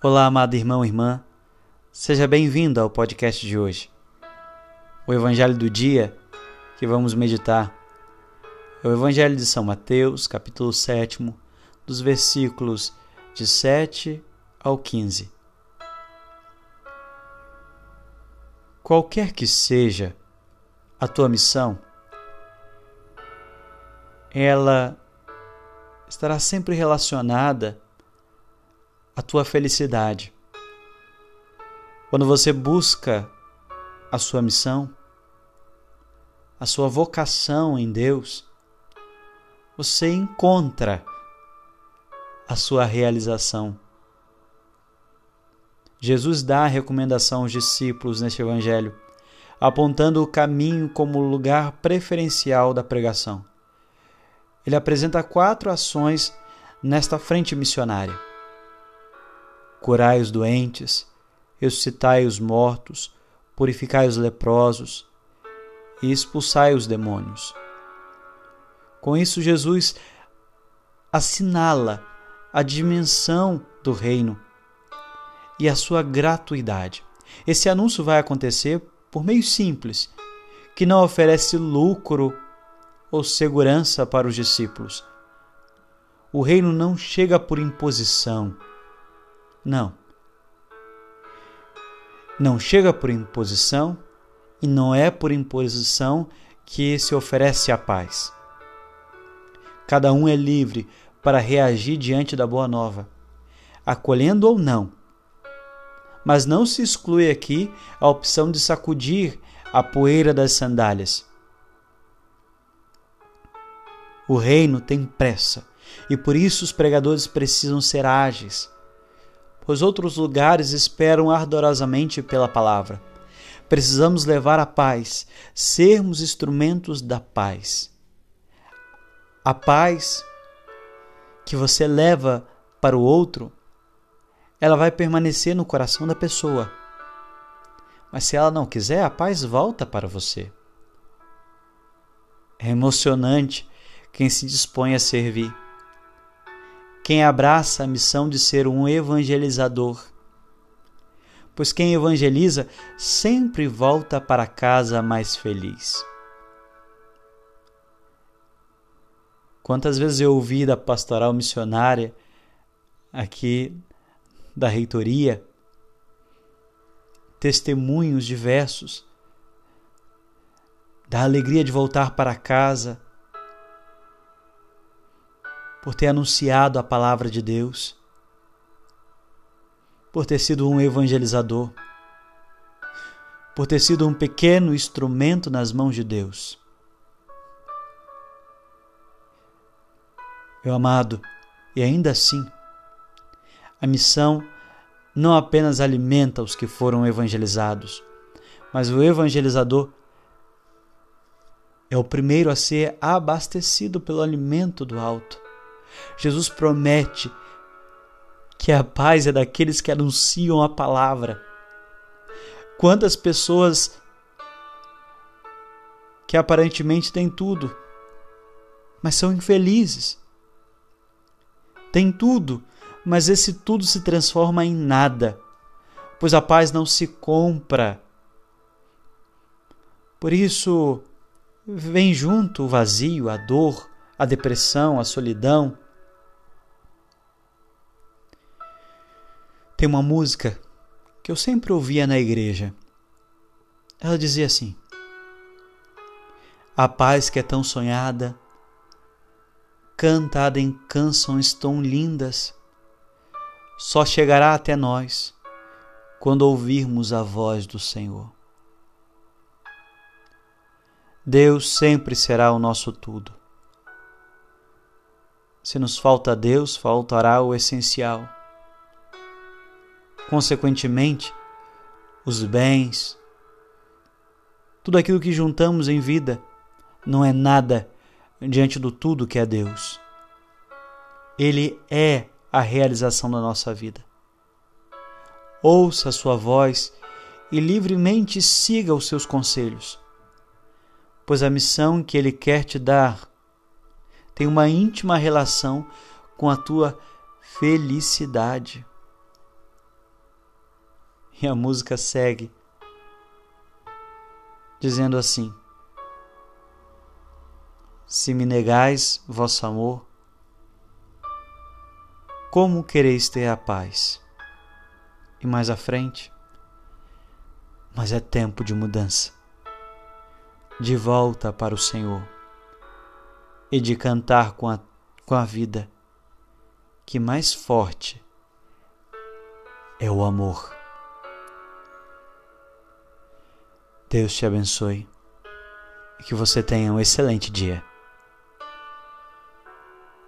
Olá, amado irmão e irmã. Seja bem-vindo ao podcast de hoje. O evangelho do dia que vamos meditar é o evangelho de São Mateus, capítulo 7, dos versículos de 7 ao 15. Qualquer que seja a tua missão, ela estará sempre relacionada à tua felicidade. Quando você busca a sua missão, a sua vocação em Deus, você encontra a sua realização. Jesus dá a recomendação aos discípulos neste Evangelho, apontando o caminho como lugar preferencial da pregação. Ele apresenta quatro ações nesta frente missionária: curai os doentes, ressuscitai os mortos, purificai os leprosos e expulsai os demônios. Com isso, Jesus assinala a dimensão do reino e a sua gratuidade. Esse anúncio vai acontecer por meio simples, que não oferece lucro ou segurança para os discípulos. O reino não chega por imposição. Não. Não chega por imposição e não é por imposição que se oferece a paz. Cada um é livre para reagir diante da boa nova, acolhendo ou não. Mas não se exclui aqui a opção de sacudir a poeira das sandálias. O reino tem pressa e por isso os pregadores precisam ser ágeis, pois outros lugares esperam ardorosamente pela palavra. Precisamos levar a paz, sermos instrumentos da paz. A paz que você leva para o outro, ela vai permanecer no coração da pessoa. Mas se ela não quiser, a paz volta para você. É emocionante quem se dispõe a servir, quem abraça a missão de ser um evangelizador. Pois quem evangeliza sempre volta para casa mais feliz. Quantas vezes eu ouvi da pastoral missionária aqui da reitoria testemunhos diversos da alegria de voltar para casa por ter anunciado a palavra de Deus, por ter sido um evangelizador, por ter sido um pequeno instrumento nas mãos de Deus. Meu amado, e ainda assim, a missão não apenas alimenta os que foram evangelizados, mas o evangelizador é o primeiro a ser abastecido pelo alimento do alto. Jesus promete que a paz é daqueles que anunciam a palavra. Quantas pessoas que aparentemente têm tudo, mas são infelizes tem tudo, mas esse tudo se transforma em nada, pois a paz não se compra. Por isso, vem junto o vazio, a dor, a depressão, a solidão. Tem uma música que eu sempre ouvia na igreja. Ela dizia assim: A paz que é tão sonhada cantada em canções tão lindas, só chegará até nós quando ouvirmos a voz do Senhor. Deus sempre será o nosso tudo. Se nos falta Deus, faltará o essencial. Consequentemente, os bens, tudo aquilo que juntamos em vida, não é nada diante do tudo que é Deus. Ele é a realização da nossa vida. Ouça a sua voz e livremente siga os seus conselhos, pois a missão que ele quer te dar tem uma íntima relação com a tua felicidade. E a música segue dizendo assim: Se me negais vosso amor, como quereis ter a paz? E mais à frente, mas é tempo de mudança, de volta para o Senhor e de cantar com a, com a vida, que mais forte é o amor. Deus te abençoe e que você tenha um excelente dia.